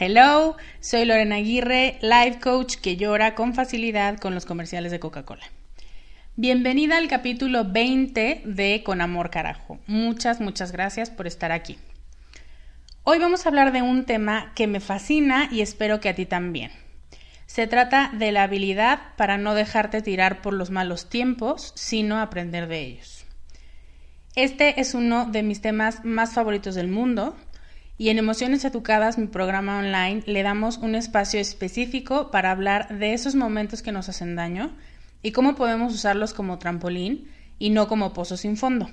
Hello, soy Lorena Aguirre, life coach que llora con facilidad con los comerciales de Coca-Cola. Bienvenida al capítulo 20 de Con Amor Carajo. Muchas, muchas gracias por estar aquí. Hoy vamos a hablar de un tema que me fascina y espero que a ti también. Se trata de la habilidad para no dejarte tirar por los malos tiempos, sino aprender de ellos. Este es uno de mis temas más favoritos del mundo y en Emociones Educadas, mi programa online, le damos un espacio específico para hablar de esos momentos que nos hacen daño y cómo podemos usarlos como trampolín y no como pozo sin fondo.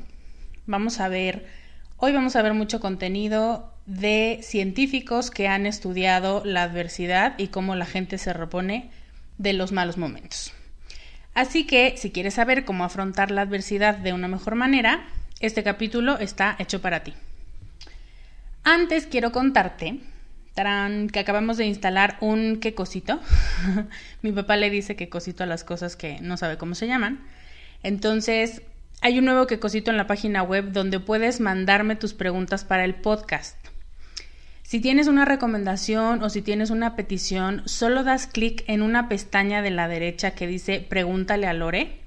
Vamos a ver, hoy vamos a ver mucho contenido de científicos que han estudiado la adversidad y cómo la gente se repone de los malos momentos. Así que si quieres saber cómo afrontar la adversidad de una mejor manera, este capítulo está hecho para ti. Antes quiero contarte que acabamos de instalar un qué cosito. Mi papá le dice qué cosito a las cosas que no sabe cómo se llaman. Entonces, hay un nuevo qué cosito en la página web donde puedes mandarme tus preguntas para el podcast. Si tienes una recomendación o si tienes una petición, solo das clic en una pestaña de la derecha que dice Pregúntale a Lore,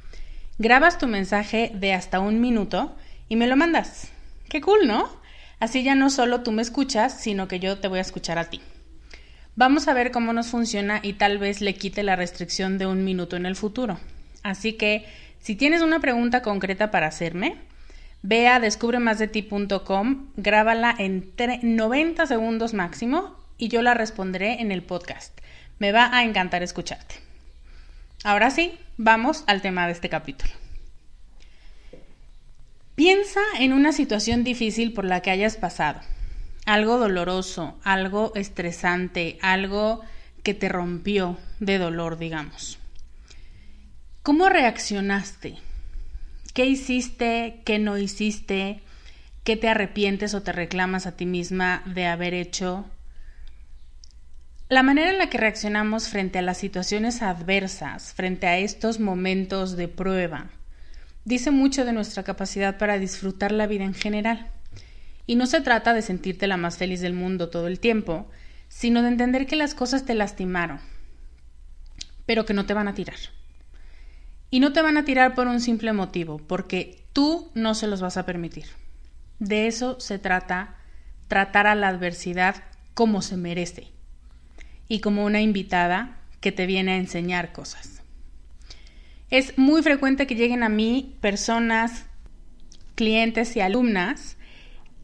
grabas tu mensaje de hasta un minuto y me lo mandas. Qué cool, ¿no? Así ya no solo tú me escuchas, sino que yo te voy a escuchar a ti. Vamos a ver cómo nos funciona y tal vez le quite la restricción de un minuto en el futuro. Así que, si tienes una pregunta concreta para hacerme, ve a descubremasdeti.com, grábala en 90 segundos máximo y yo la responderé en el podcast. Me va a encantar escucharte. Ahora sí, vamos al tema de este capítulo. Piensa en una situación difícil por la que hayas pasado, algo doloroso, algo estresante, algo que te rompió de dolor, digamos. ¿Cómo reaccionaste? ¿Qué hiciste? ¿Qué no hiciste? ¿Qué te arrepientes o te reclamas a ti misma de haber hecho? La manera en la que reaccionamos frente a las situaciones adversas, frente a estos momentos de prueba, dice mucho de nuestra capacidad para disfrutar la vida en general. Y no se trata de sentirte la más feliz del mundo todo el tiempo, sino de entender que las cosas te lastimaron, pero que no te van a tirar. Y no te van a tirar por un simple motivo, porque tú no se los vas a permitir. De eso se trata tratar a la adversidad como se merece y como una invitada que te viene a enseñar cosas. Es muy frecuente que lleguen a mí personas, clientes y alumnas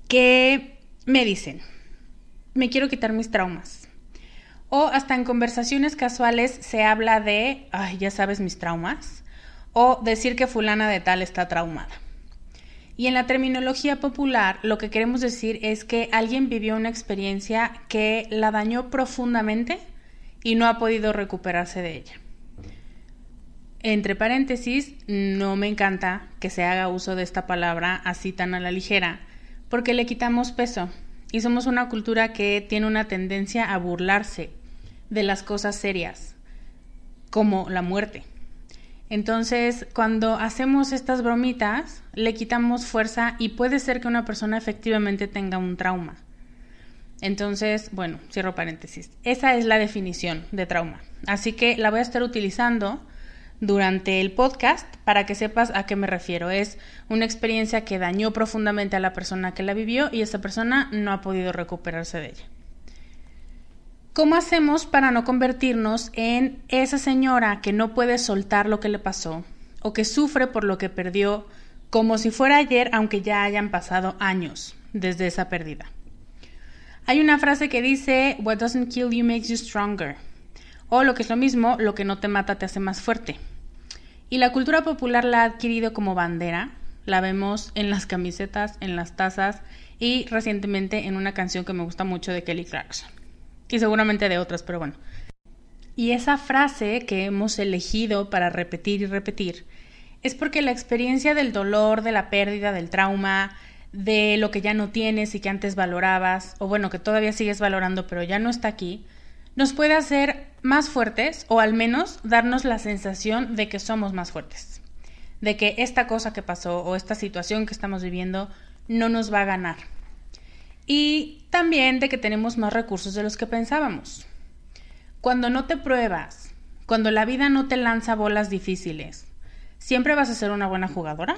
que me dicen, me quiero quitar mis traumas. O hasta en conversaciones casuales se habla de, ay, ya sabes mis traumas. O decir que fulana de tal está traumada. Y en la terminología popular lo que queremos decir es que alguien vivió una experiencia que la dañó profundamente y no ha podido recuperarse de ella. Entre paréntesis, no me encanta que se haga uso de esta palabra así tan a la ligera, porque le quitamos peso y somos una cultura que tiene una tendencia a burlarse de las cosas serias, como la muerte. Entonces, cuando hacemos estas bromitas, le quitamos fuerza y puede ser que una persona efectivamente tenga un trauma. Entonces, bueno, cierro paréntesis. Esa es la definición de trauma. Así que la voy a estar utilizando durante el podcast para que sepas a qué me refiero. Es una experiencia que dañó profundamente a la persona que la vivió y esa persona no ha podido recuperarse de ella. ¿Cómo hacemos para no convertirnos en esa señora que no puede soltar lo que le pasó o que sufre por lo que perdió como si fuera ayer aunque ya hayan pasado años desde esa pérdida? Hay una frase que dice, What doesn't kill you makes you stronger. O lo que es lo mismo, lo que no te mata te hace más fuerte. Y la cultura popular la ha adquirido como bandera. La vemos en las camisetas, en las tazas y recientemente en una canción que me gusta mucho de Kelly Clarkson. Y seguramente de otras, pero bueno. Y esa frase que hemos elegido para repetir y repetir es porque la experiencia del dolor, de la pérdida, del trauma, de lo que ya no tienes y que antes valorabas, o bueno, que todavía sigues valorando pero ya no está aquí, nos puede hacer más fuertes o al menos darnos la sensación de que somos más fuertes, de que esta cosa que pasó o esta situación que estamos viviendo no nos va a ganar. Y también de que tenemos más recursos de los que pensábamos. Cuando no te pruebas, cuando la vida no te lanza bolas difíciles, siempre vas a ser una buena jugadora,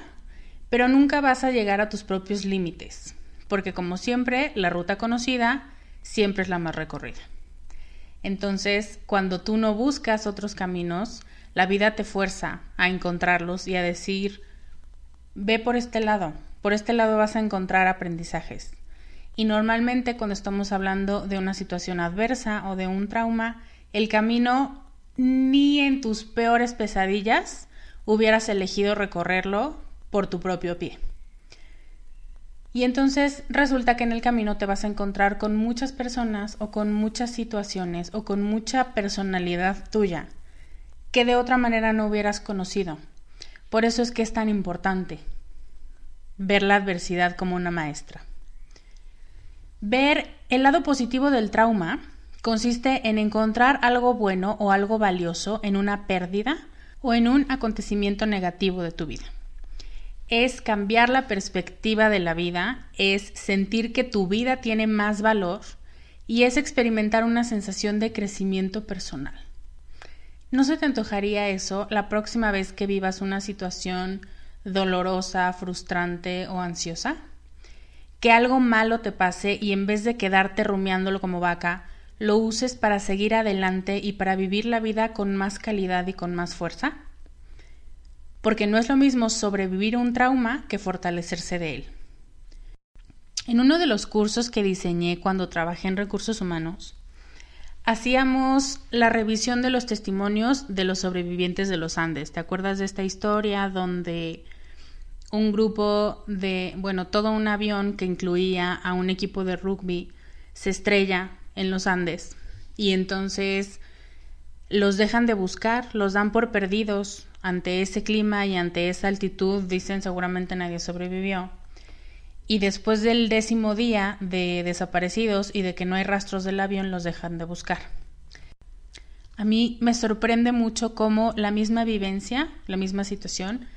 pero nunca vas a llegar a tus propios límites, porque como siempre, la ruta conocida siempre es la más recorrida. Entonces, cuando tú no buscas otros caminos, la vida te fuerza a encontrarlos y a decir, ve por este lado, por este lado vas a encontrar aprendizajes. Y normalmente cuando estamos hablando de una situación adversa o de un trauma, el camino ni en tus peores pesadillas hubieras elegido recorrerlo por tu propio pie. Y entonces resulta que en el camino te vas a encontrar con muchas personas o con muchas situaciones o con mucha personalidad tuya que de otra manera no hubieras conocido. Por eso es que es tan importante ver la adversidad como una maestra. Ver el lado positivo del trauma consiste en encontrar algo bueno o algo valioso en una pérdida o en un acontecimiento negativo de tu vida es cambiar la perspectiva de la vida, es sentir que tu vida tiene más valor y es experimentar una sensación de crecimiento personal. ¿No se te antojaría eso la próxima vez que vivas una situación dolorosa, frustrante o ansiosa? Que algo malo te pase y en vez de quedarte rumiándolo como vaca, lo uses para seguir adelante y para vivir la vida con más calidad y con más fuerza? Porque no es lo mismo sobrevivir un trauma que fortalecerse de él. En uno de los cursos que diseñé cuando trabajé en recursos humanos, hacíamos la revisión de los testimonios de los sobrevivientes de los Andes. ¿Te acuerdas de esta historia donde un grupo de, bueno, todo un avión que incluía a un equipo de rugby se estrella en los Andes y entonces los dejan de buscar, los dan por perdidos, ante ese clima y ante esa altitud, dicen seguramente nadie sobrevivió. Y después del décimo día de desaparecidos y de que no hay rastros del avión, los dejan de buscar. A mí me sorprende mucho cómo la misma vivencia, la misma situación,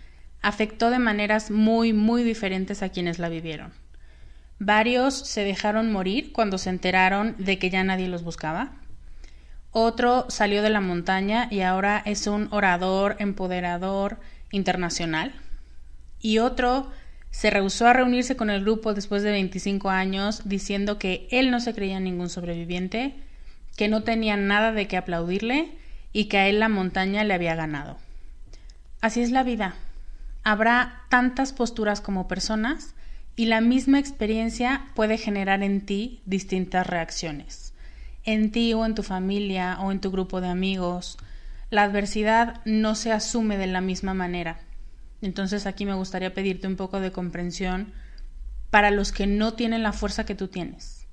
afectó de maneras muy, muy diferentes a quienes la vivieron. Varios se dejaron morir cuando se enteraron de que ya nadie los buscaba. Otro salió de la montaña y ahora es un orador, empoderador internacional. Y otro se rehusó a reunirse con el grupo después de 25 años diciendo que él no se creía ningún sobreviviente, que no tenía nada de qué aplaudirle y que a él la montaña le había ganado. Así es la vida. Habrá tantas posturas como personas y la misma experiencia puede generar en ti distintas reacciones. En ti o en tu familia o en tu grupo de amigos, la adversidad no se asume de la misma manera. Entonces aquí me gustaría pedirte un poco de comprensión para los que no tienen la fuerza que tú tienes.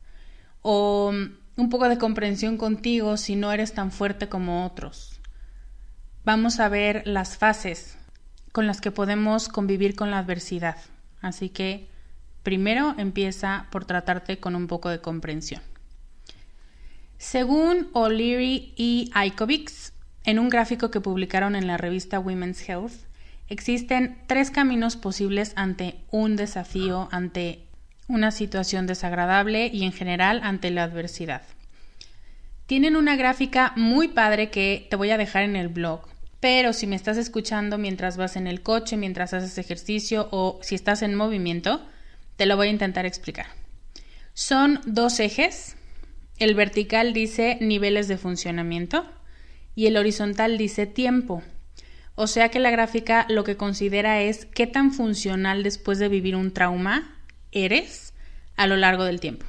O un poco de comprensión contigo si no eres tan fuerte como otros. Vamos a ver las fases con las que podemos convivir con la adversidad. Así que primero empieza por tratarte con un poco de comprensión. Según O'Leary y Ikovics, en un gráfico que publicaron en la revista Women's Health, existen tres caminos posibles ante un desafío, ante una situación desagradable y en general ante la adversidad. Tienen una gráfica muy padre que te voy a dejar en el blog pero si me estás escuchando mientras vas en el coche, mientras haces ejercicio o si estás en movimiento, te lo voy a intentar explicar. Son dos ejes. El vertical dice niveles de funcionamiento y el horizontal dice tiempo. O sea que la gráfica lo que considera es qué tan funcional después de vivir un trauma eres a lo largo del tiempo.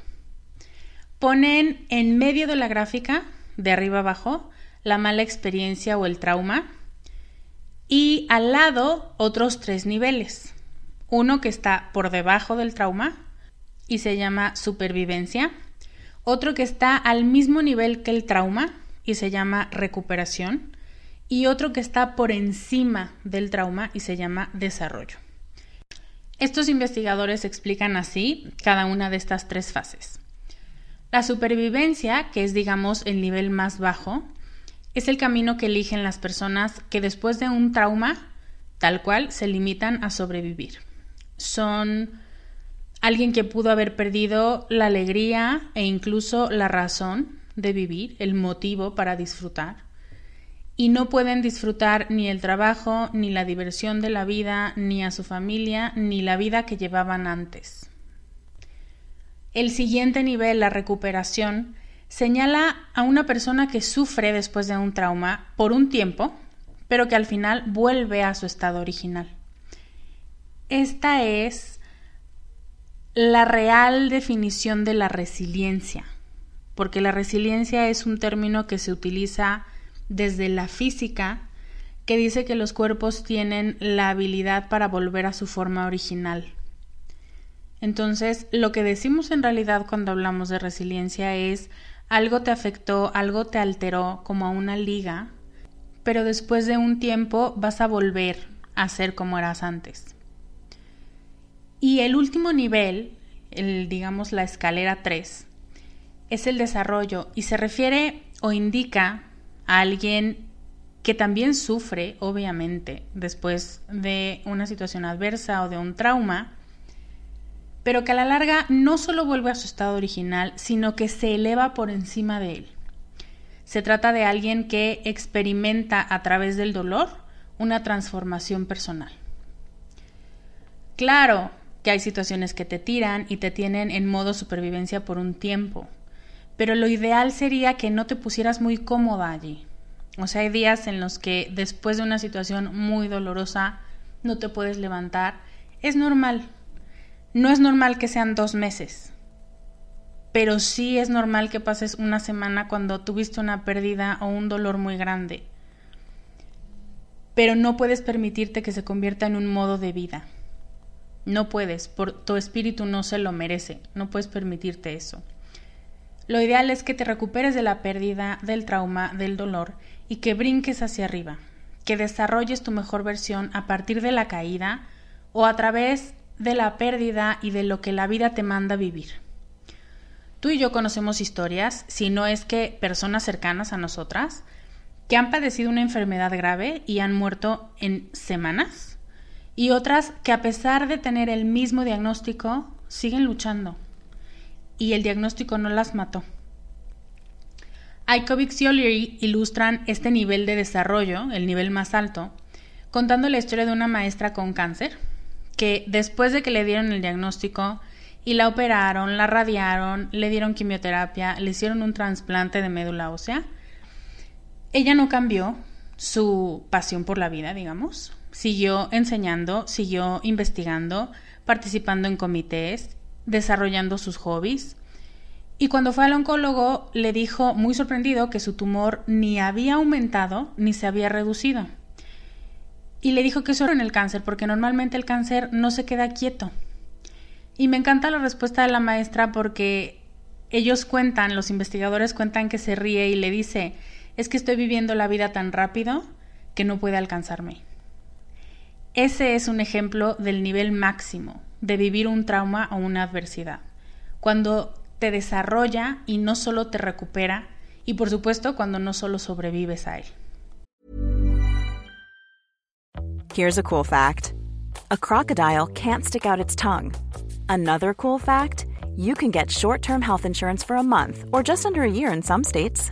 Ponen en medio de la gráfica, de arriba abajo, la mala experiencia o el trauma y al lado otros tres niveles. Uno que está por debajo del trauma y se llama supervivencia. Otro que está al mismo nivel que el trauma y se llama recuperación. Y otro que está por encima del trauma y se llama desarrollo. Estos investigadores explican así cada una de estas tres fases. La supervivencia, que es digamos el nivel más bajo, es el camino que eligen las personas que después de un trauma, tal cual, se limitan a sobrevivir. Son alguien que pudo haber perdido la alegría e incluso la razón de vivir, el motivo para disfrutar. Y no pueden disfrutar ni el trabajo, ni la diversión de la vida, ni a su familia, ni la vida que llevaban antes. El siguiente nivel, la recuperación, señala a una persona que sufre después de un trauma por un tiempo, pero que al final vuelve a su estado original. Esta es la real definición de la resiliencia, porque la resiliencia es un término que se utiliza desde la física, que dice que los cuerpos tienen la habilidad para volver a su forma original. Entonces, lo que decimos en realidad cuando hablamos de resiliencia es algo te afectó, algo te alteró como a una liga, pero después de un tiempo vas a volver a ser como eras antes. Y el último nivel, el, digamos la escalera 3, es el desarrollo y se refiere o indica a alguien que también sufre, obviamente, después de una situación adversa o de un trauma, pero que a la larga no solo vuelve a su estado original, sino que se eleva por encima de él. Se trata de alguien que experimenta a través del dolor una transformación personal. Claro que hay situaciones que te tiran y te tienen en modo supervivencia por un tiempo, pero lo ideal sería que no te pusieras muy cómoda allí. O sea, hay días en los que después de una situación muy dolorosa no te puedes levantar. Es normal, no es normal que sean dos meses, pero sí es normal que pases una semana cuando tuviste una pérdida o un dolor muy grande. Pero no puedes permitirte que se convierta en un modo de vida. No puedes, por tu espíritu no se lo merece, no puedes permitirte eso. Lo ideal es que te recuperes de la pérdida, del trauma, del dolor y que brinques hacia arriba, que desarrolles tu mejor versión a partir de la caída o a través de la pérdida y de lo que la vida te manda vivir. Tú y yo conocemos historias, si no es que personas cercanas a nosotras, que han padecido una enfermedad grave y han muerto en semanas, y otras que a pesar de tener el mismo diagnóstico, siguen luchando, y el diagnóstico no las mató. Ikovic y O'Leary ilustran este nivel de desarrollo, el nivel más alto, contando la historia de una maestra con cáncer, que después de que le dieron el diagnóstico y la operaron, la radiaron, le dieron quimioterapia, le hicieron un trasplante de médula ósea, ella no cambió su pasión por la vida, digamos. Siguió enseñando, siguió investigando, participando en comités, desarrollando sus hobbies. Y cuando fue al oncólogo le dijo, muy sorprendido, que su tumor ni había aumentado ni se había reducido. Y le dijo que eso era en el cáncer, porque normalmente el cáncer no se queda quieto. Y me encanta la respuesta de la maestra porque ellos cuentan, los investigadores cuentan que se ríe y le dice, es que estoy viviendo la vida tan rápido que no puede alcanzarme. Ese es un ejemplo del nivel máximo de vivir un trauma o una adversidad. Cuando te desarrolla y no solo te recupera, y por supuesto cuando no solo sobrevives a él. Here's a cool fact. A crocodile can't stick out its tongue. Another cool fact, you can get short-term health insurance for a month or just under a year in some states.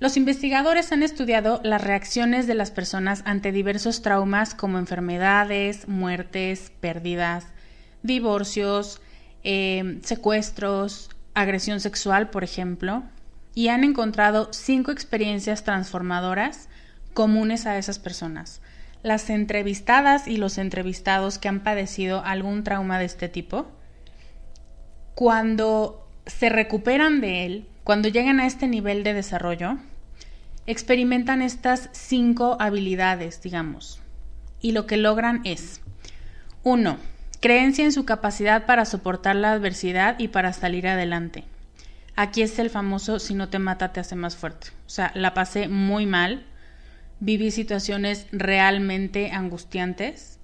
Los investigadores han estudiado las reacciones de las personas ante diversos traumas como enfermedades, muertes, pérdidas, divorcios, eh, secuestros, agresión sexual, por ejemplo, y han encontrado cinco experiencias transformadoras comunes a esas personas. Las entrevistadas y los entrevistados que han padecido algún trauma de este tipo, cuando se recuperan de él, cuando llegan a este nivel de desarrollo, experimentan estas cinco habilidades, digamos, y lo que logran es, uno, creencia en su capacidad para soportar la adversidad y para salir adelante. Aquí es el famoso si no te mata te hace más fuerte. O sea, la pasé muy mal, viví situaciones realmente angustiantes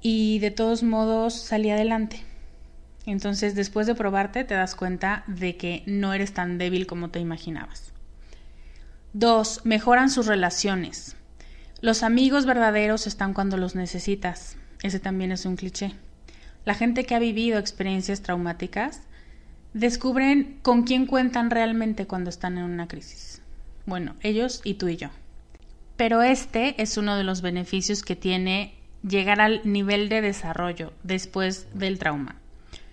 y de todos modos salí adelante. Entonces, después de probarte, te das cuenta de que no eres tan débil como te imaginabas. Dos, mejoran sus relaciones. Los amigos verdaderos están cuando los necesitas. Ese también es un cliché. La gente que ha vivido experiencias traumáticas descubren con quién cuentan realmente cuando están en una crisis. Bueno, ellos y tú y yo. Pero este es uno de los beneficios que tiene llegar al nivel de desarrollo después del trauma.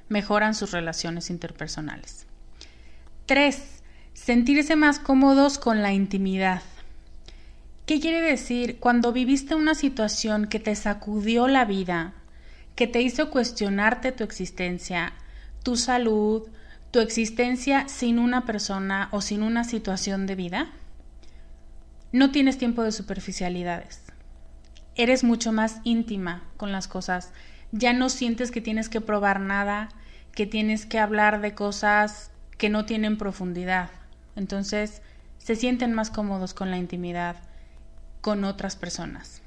Mejoran sus relaciones interpersonales. Tres, sentirse más cómodos con la intimidad. ¿Qué quiere decir? Cuando viviste una situación que te sacudió la vida, que te hizo cuestionarte tu existencia, tu salud, tu existencia sin una persona o sin una situación de vida, no tienes tiempo de superficialidades. Eres mucho más íntima con las cosas. Ya no sientes que tienes que probar nada, que tienes que hablar de cosas que no tienen profundidad. Entonces, se sienten más cómodos con la intimidad con otras personas.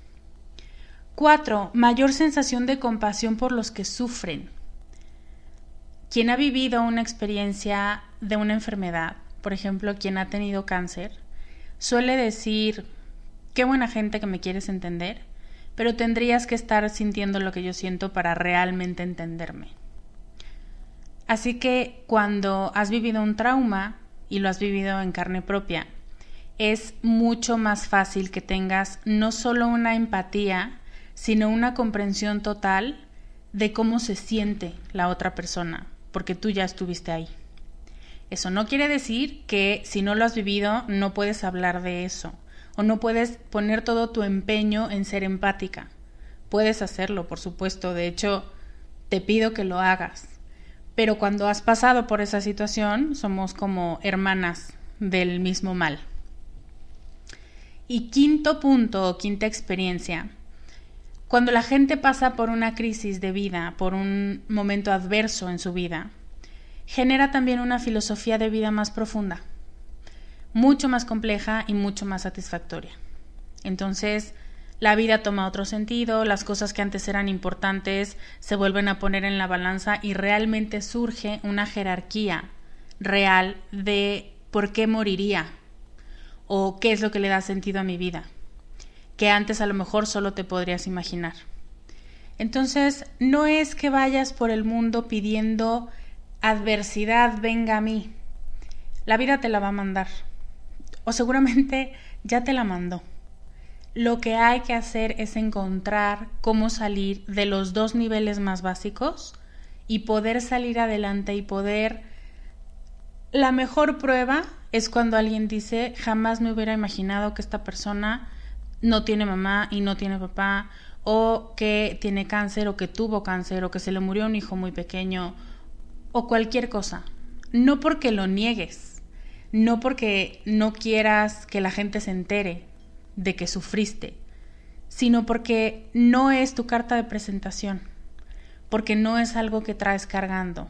Cuatro, mayor sensación de compasión por los que sufren. Quien ha vivido una experiencia de una enfermedad, por ejemplo, quien ha tenido cáncer, suele decir, qué buena gente que me quieres entender, pero tendrías que estar sintiendo lo que yo siento para realmente entenderme. Así que cuando has vivido un trauma, y lo has vivido en carne propia, es mucho más fácil que tengas no solo una empatía, sino una comprensión total de cómo se siente la otra persona, porque tú ya estuviste ahí. Eso no quiere decir que si no lo has vivido no puedes hablar de eso o no puedes poner todo tu empeño en ser empática. Puedes hacerlo, por supuesto, de hecho, te pido que lo hagas pero cuando has pasado por esa situación somos como hermanas del mismo mal. Y quinto punto o quinta experiencia, Cuando la gente pasa por una crisis de vida, por un momento adverso en su vida, genera también una filosofía de vida más profunda, mucho más compleja y mucho más satisfactoria. Entonces, la vida toma otro sentido, las cosas que antes eran importantes se vuelven a poner en la balanza y realmente surge una jerarquía real de por qué moriría o qué es lo que le da sentido a mi vida, que antes a lo mejor solo te podrías imaginar. Entonces, no es que vayas por el mundo pidiendo adversidad venga a mí. La vida te la va a mandar. O seguramente ya te la mandó. Lo que hay que hacer es encontrar cómo salir de los dos niveles más básicos y poder salir adelante y poder... La mejor prueba es cuando alguien dice, jamás me hubiera imaginado que esta persona no tiene mamá y no tiene papá, o que tiene cáncer, o que tuvo cáncer, o que se le murió un hijo muy pequeño, o cualquier cosa. No porque lo niegues, no porque no quieras que la gente se entere, de que sufriste, sino porque no es tu carta de presentación, porque no es algo que traes cargando.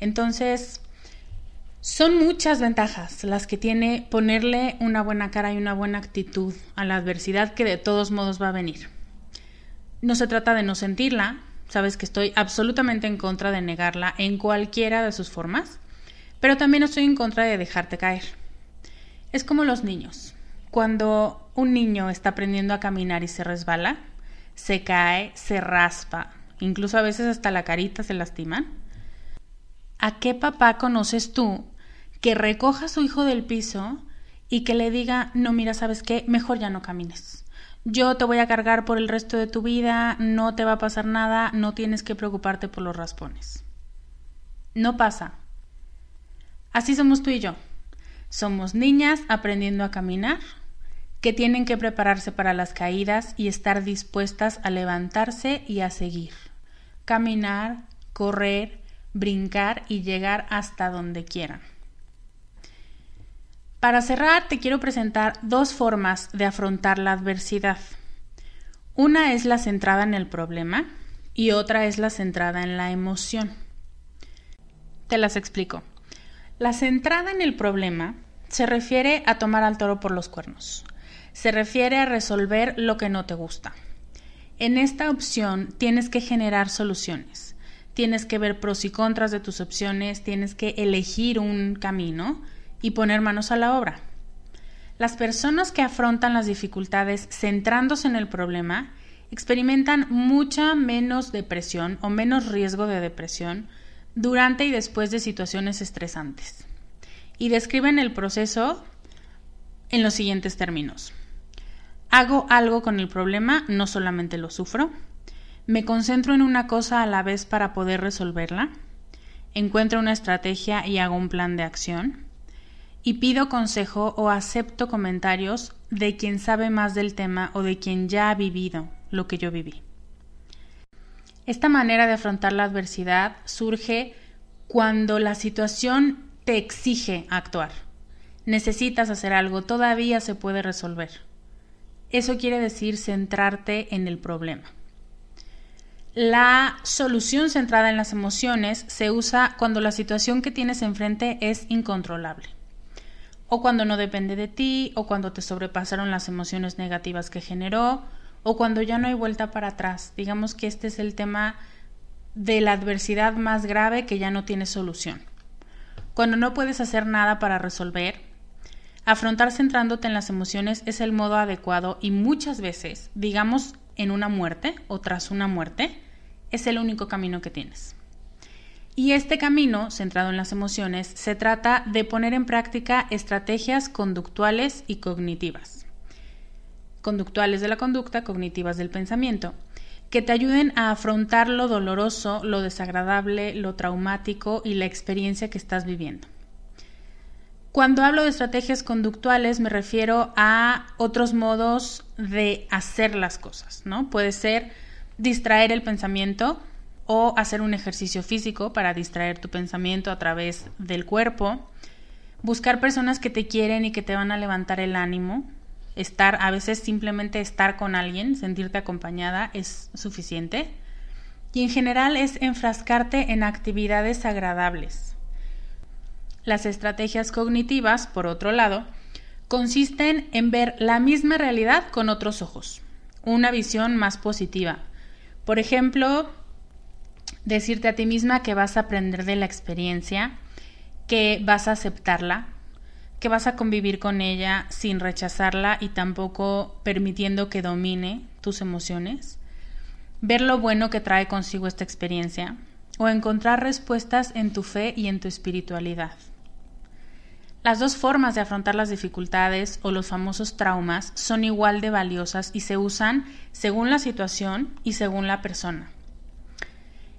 Entonces, son muchas ventajas las que tiene ponerle una buena cara y una buena actitud a la adversidad que de todos modos va a venir. No se trata de no sentirla, sabes que estoy absolutamente en contra de negarla en cualquiera de sus formas, pero también estoy en contra de dejarte caer. Es como los niños. Cuando un niño está aprendiendo a caminar y se resbala, se cae, se raspa, incluso a veces hasta la carita se lastima. ¿A qué papá conoces tú que recoja a su hijo del piso y que le diga, no, mira, ¿sabes qué? Mejor ya no camines. Yo te voy a cargar por el resto de tu vida, no te va a pasar nada, no tienes que preocuparte por los raspones. No pasa. Así somos tú y yo. Somos niñas aprendiendo a caminar, que tienen que prepararse para las caídas y estar dispuestas a levantarse y a seguir. Caminar, correr, brincar y llegar hasta donde quieran. Para cerrar, te quiero presentar dos formas de afrontar la adversidad. Una es la centrada en el problema y otra es la centrada en la emoción. Te las explico. La centrada en el problema se refiere a tomar al toro por los cuernos, se refiere a resolver lo que no te gusta. En esta opción tienes que generar soluciones, tienes que ver pros y contras de tus opciones, tienes que elegir un camino y poner manos a la obra. Las personas que afrontan las dificultades centrándose en el problema experimentan mucha menos depresión o menos riesgo de depresión durante y después de situaciones estresantes. Y describen el proceso en los siguientes términos. Hago algo con el problema, no solamente lo sufro. Me concentro en una cosa a la vez para poder resolverla. Encuentro una estrategia y hago un plan de acción. Y pido consejo o acepto comentarios de quien sabe más del tema o de quien ya ha vivido lo que yo viví. Esta manera de afrontar la adversidad surge cuando la situación te exige actuar. Necesitas hacer algo, todavía se puede resolver. Eso quiere decir centrarte en el problema. La solución centrada en las emociones se usa cuando la situación que tienes enfrente es incontrolable, o cuando no depende de ti, o cuando te sobrepasaron las emociones negativas que generó, o cuando ya no hay vuelta para atrás. Digamos que este es el tema de la adversidad más grave que ya no tiene solución. Cuando no puedes hacer nada para resolver, Afrontar centrándote en las emociones es el modo adecuado y muchas veces, digamos en una muerte o tras una muerte, es el único camino que tienes. Y este camino, centrado en las emociones, se trata de poner en práctica estrategias conductuales y cognitivas. Conductuales de la conducta, cognitivas del pensamiento, que te ayuden a afrontar lo doloroso, lo desagradable, lo traumático y la experiencia que estás viviendo. Cuando hablo de estrategias conductuales me refiero a otros modos de hacer las cosas, ¿no? Puede ser distraer el pensamiento o hacer un ejercicio físico para distraer tu pensamiento a través del cuerpo, buscar personas que te quieren y que te van a levantar el ánimo, estar, a veces simplemente estar con alguien, sentirte acompañada es suficiente. Y en general es enfrascarte en actividades agradables. Las estrategias cognitivas, por otro lado, consisten en ver la misma realidad con otros ojos, una visión más positiva. Por ejemplo, decirte a ti misma que vas a aprender de la experiencia, que vas a aceptarla, que vas a convivir con ella sin rechazarla y tampoco permitiendo que domine tus emociones, ver lo bueno que trae consigo esta experiencia o encontrar respuestas en tu fe y en tu espiritualidad. Las dos formas de afrontar las dificultades o los famosos traumas son igual de valiosas y se usan según la situación y según la persona.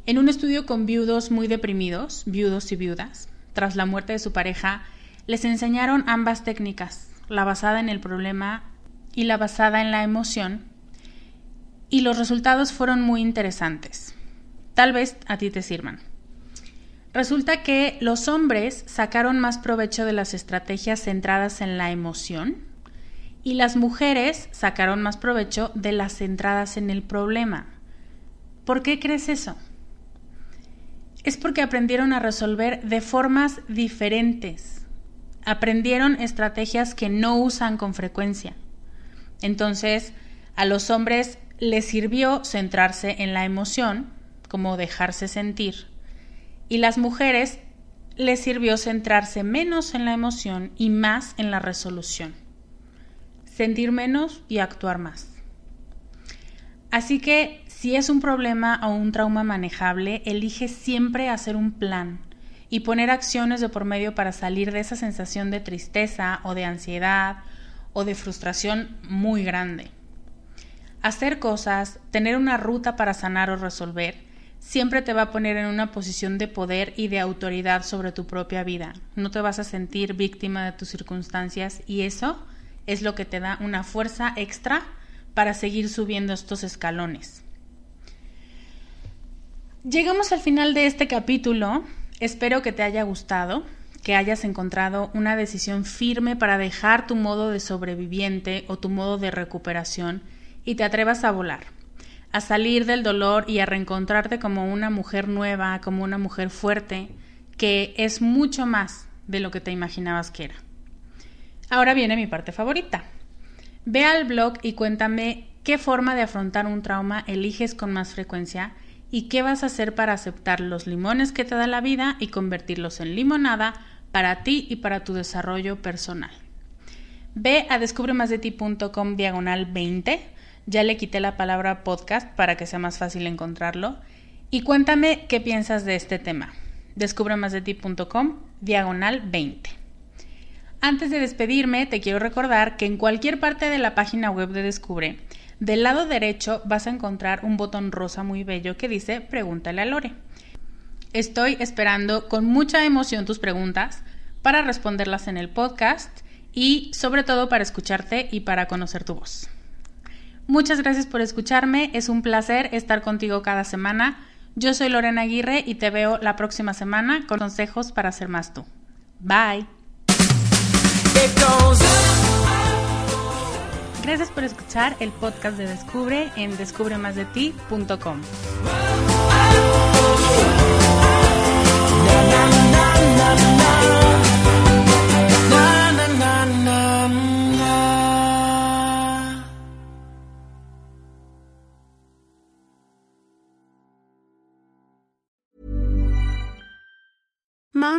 En un estudio con viudos muy deprimidos, viudos y viudas, tras la muerte de su pareja, les enseñaron ambas técnicas, la basada en el problema y la basada en la emoción, y los resultados fueron muy interesantes. Tal vez a ti te sirvan. Resulta que los hombres sacaron más provecho de las estrategias centradas en la emoción y las mujeres sacaron más provecho de las centradas en el problema. ¿Por qué crees eso? Es porque aprendieron a resolver de formas diferentes. Aprendieron estrategias que no usan con frecuencia. Entonces, a los hombres les sirvió centrarse en la emoción, como dejarse sentir, y las mujeres les sirvió centrarse menos en la emoción y más en la resolución. Sentir menos y actuar más. Así que si es un problema o un trauma manejable, elige siempre hacer un plan y poner acciones de por medio para salir de esa sensación de tristeza o de ansiedad o de frustración muy grande. Hacer cosas, tener una ruta para sanar o resolver, siempre te va a poner en una posición de poder y de autoridad sobre tu propia vida. No te vas a sentir víctima de tus circunstancias y eso es lo que te da una fuerza extra para seguir subiendo estos escalones. Llegamos al final de este capítulo. Espero que te haya gustado, que hayas encontrado una decisión firme para dejar tu modo de sobreviviente o tu modo de recuperación y te atrevas a volar a salir del dolor y a reencontrarte como una mujer nueva, como una mujer fuerte, que es mucho más de lo que te imaginabas que era. Ahora viene mi parte favorita. Ve al blog y cuéntame qué forma de afrontar un trauma eliges con más frecuencia y qué vas a hacer para aceptar los limones que te da la vida y convertirlos en limonada para ti y para tu desarrollo personal. Ve a descubremasdeti.com diagonal 20 ya le quité la palabra podcast para que sea más fácil encontrarlo. Y cuéntame qué piensas de este tema. Descubremasdeti.com, diagonal 20. Antes de despedirme, te quiero recordar que en cualquier parte de la página web de Descubre, del lado derecho vas a encontrar un botón rosa muy bello que dice Pregúntale a Lore. Estoy esperando con mucha emoción tus preguntas para responderlas en el podcast y sobre todo para escucharte y para conocer tu voz. Muchas gracias por escucharme, es un placer estar contigo cada semana. Yo soy Lorena Aguirre y te veo la próxima semana con consejos para ser más tú. Bye. Gracias por escuchar el podcast de Descubre en descubremasdeti.com.